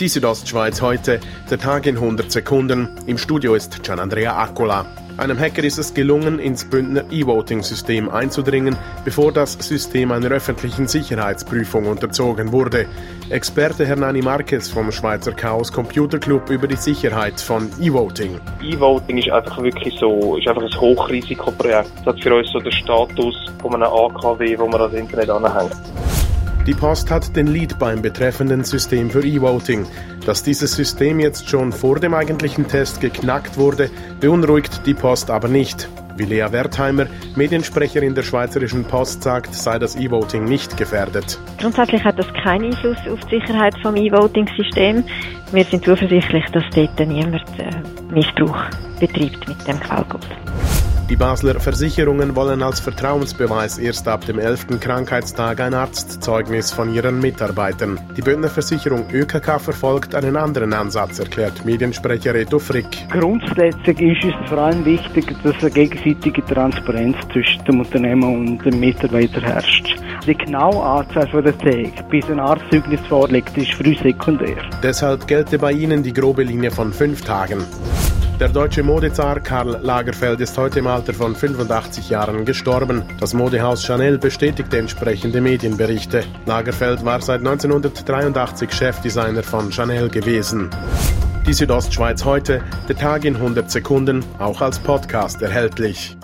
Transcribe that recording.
Die Südostschweiz heute, der Tag in 100 Sekunden. Im Studio ist Gianandrea Accola. Einem Hacker ist es gelungen, ins Bündner E-Voting-System einzudringen, bevor das System einer öffentlichen Sicherheitsprüfung unterzogen wurde. Experte Hernani Marquez vom Schweizer Chaos Computer Club über die Sicherheit von E-Voting. E-Voting ist einfach wirklich so, ist einfach ein Hochrisikoprojekt. Das hat für uns so den Status von einem AKW, wo man das Internet anhängt. Die Post hat den Lead beim betreffenden System für E-Voting. Dass dieses System jetzt schon vor dem eigentlichen Test geknackt wurde, beunruhigt die Post aber nicht. Wie Lea Wertheimer, Mediensprecherin der Schweizerischen Post, sagt, sei das E-Voting nicht gefährdet. Grundsätzlich hat das keinen Einfluss auf die Sicherheit vom E-Voting-System. Wir sind zuversichtlich, dass dort niemand äh, Missbrauch betreibt mit dem Quellcode. Die Basler Versicherungen wollen als Vertrauensbeweis erst ab dem 11. Krankheitstag ein Arztzeugnis von ihren Mitarbeitern. Die Bündner Versicherung ÖKK verfolgt einen anderen Ansatz, erklärt Mediensprecher Reto Frick. Grundsätzlich ist es vor allem wichtig, dass eine gegenseitige Transparenz zwischen dem Unternehmen und dem Mitarbeiter herrscht. Die genaue Anzahl von der Tage, bis ein Arztzeugnis vorliegt, ist früh sekundär. Deshalb gelte bei Ihnen die grobe Linie von fünf Tagen. Der deutsche Modezar Karl Lagerfeld ist heute im Alter von 85 Jahren gestorben. Das Modehaus Chanel bestätigte entsprechende Medienberichte. Lagerfeld war seit 1983 Chefdesigner von Chanel gewesen. Die Südostschweiz heute, der Tag in 100 Sekunden, auch als Podcast erhältlich.